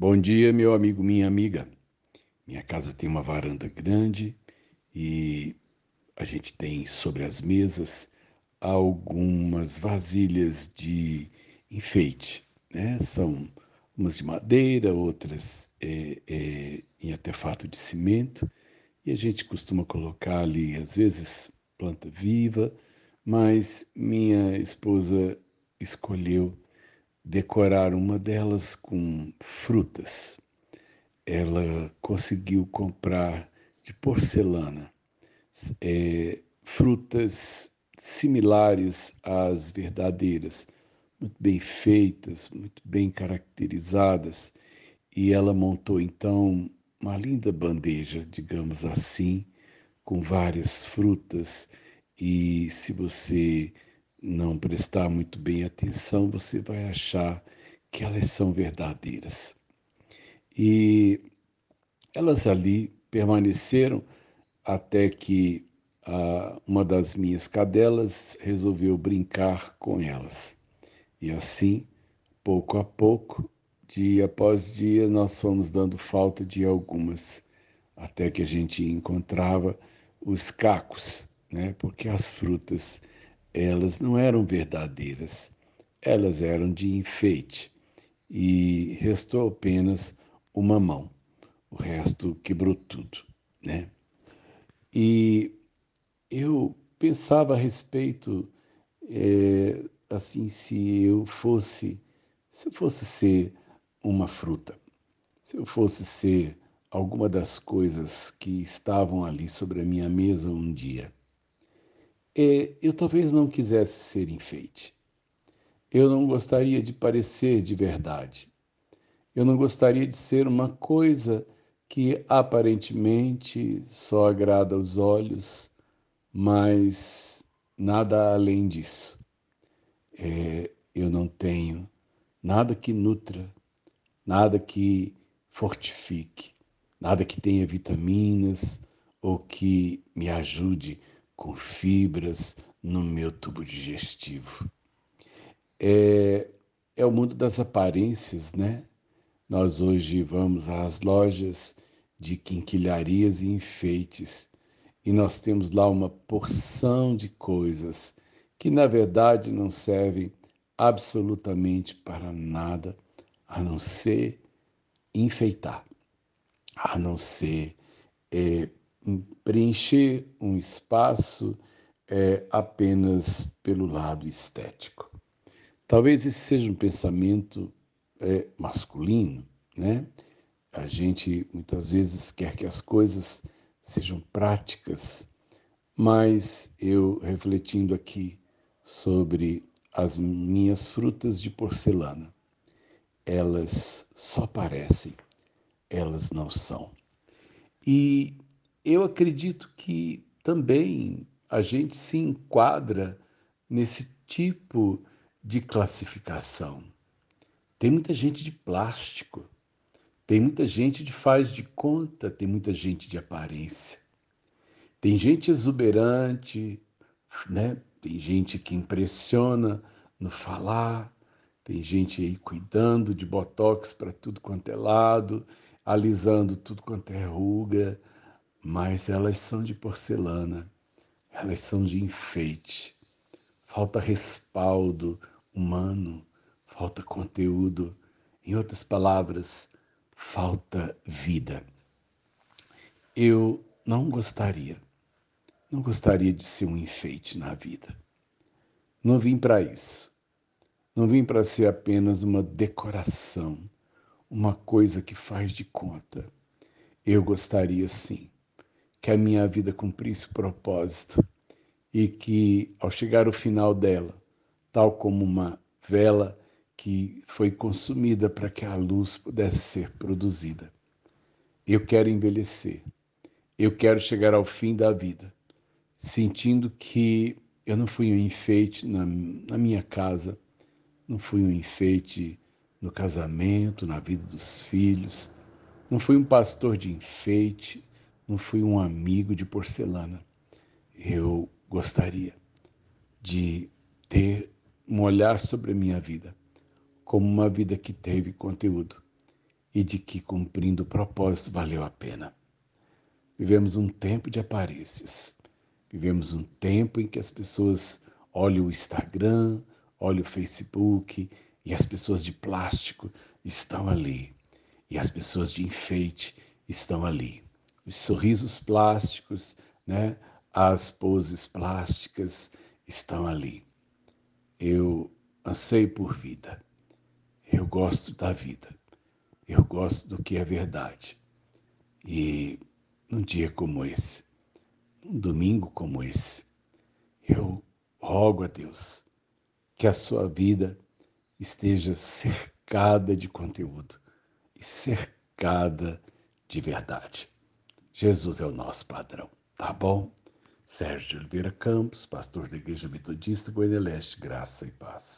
Bom dia, meu amigo, minha amiga. Minha casa tem uma varanda grande e a gente tem sobre as mesas algumas vasilhas de enfeite, né? São umas de madeira, outras é, é, em artefato de cimento, e a gente costuma colocar ali, às vezes, planta viva, mas minha esposa escolheu decorar uma delas com frutas. Ela conseguiu comprar de porcelana é, frutas similares às verdadeiras, muito bem feitas, muito bem caracterizadas, e ela montou então uma linda bandeja, digamos assim, com várias frutas, e se você não prestar muito bem atenção, você vai achar que elas são verdadeiras. E elas ali permaneceram até que ah, uma das minhas cadelas resolveu brincar com elas. E assim, pouco a pouco, dia após dia, nós fomos dando falta de algumas, até que a gente encontrava os cacos, né? porque as frutas elas não eram verdadeiras, elas eram de enfeite e restou apenas uma mão. O resto quebrou tudo, né? E eu pensava a respeito, é, assim, se eu fosse, se eu fosse ser uma fruta, se eu fosse ser alguma das coisas que estavam ali sobre a minha mesa um dia, eu talvez não quisesse ser enfeite. Eu não gostaria de parecer de verdade. Eu não gostaria de ser uma coisa que aparentemente só agrada aos olhos, mas nada além disso. É, eu não tenho nada que nutra, nada que fortifique, nada que tenha vitaminas ou que me ajude com fibras no meu tubo digestivo. É, é o mundo das aparências, né? Nós hoje vamos às lojas de quinquilharias e enfeites e nós temos lá uma porção de coisas que na verdade não servem absolutamente para nada a não ser enfeitar, a não ser é, preencher um espaço é, apenas pelo lado estético. Talvez esse seja um pensamento é, masculino, né? A gente muitas vezes quer que as coisas sejam práticas, mas eu refletindo aqui sobre as minhas frutas de porcelana, elas só parecem, elas não são. E eu acredito que também a gente se enquadra nesse tipo de classificação. Tem muita gente de plástico, tem muita gente de faz de conta, tem muita gente de aparência. Tem gente exuberante, né? Tem gente que impressiona no falar, tem gente aí cuidando de botox para tudo quanto é lado, alisando tudo quanto é ruga, mas elas são de porcelana, elas são de enfeite. Falta respaldo humano, falta conteúdo. Em outras palavras, falta vida. Eu não gostaria, não gostaria de ser um enfeite na vida. Não vim para isso. Não vim para ser apenas uma decoração, uma coisa que faz de conta. Eu gostaria sim que a minha vida cumprisse o propósito e que, ao chegar ao final dela, tal como uma vela que foi consumida para que a luz pudesse ser produzida, eu quero envelhecer, eu quero chegar ao fim da vida, sentindo que eu não fui um enfeite na, na minha casa, não fui um enfeite no casamento, na vida dos filhos, não fui um pastor de enfeite, não fui um amigo de porcelana. Eu gostaria de ter um olhar sobre a minha vida como uma vida que teve conteúdo e de que cumprindo o propósito valeu a pena. Vivemos um tempo de aparências. Vivemos um tempo em que as pessoas olham o Instagram, olham o Facebook e as pessoas de plástico estão ali. E as pessoas de enfeite estão ali. Os sorrisos plásticos, né? as poses plásticas estão ali. Eu anseio por vida. Eu gosto da vida. Eu gosto do que é verdade. E num dia como esse, num domingo como esse, eu rogo a Deus que a sua vida esteja cercada de conteúdo e cercada de verdade. Jesus é o nosso padrão, tá bom? Sérgio Oliveira Campos, pastor da Igreja Metodista Goiânia Leste, graça e paz.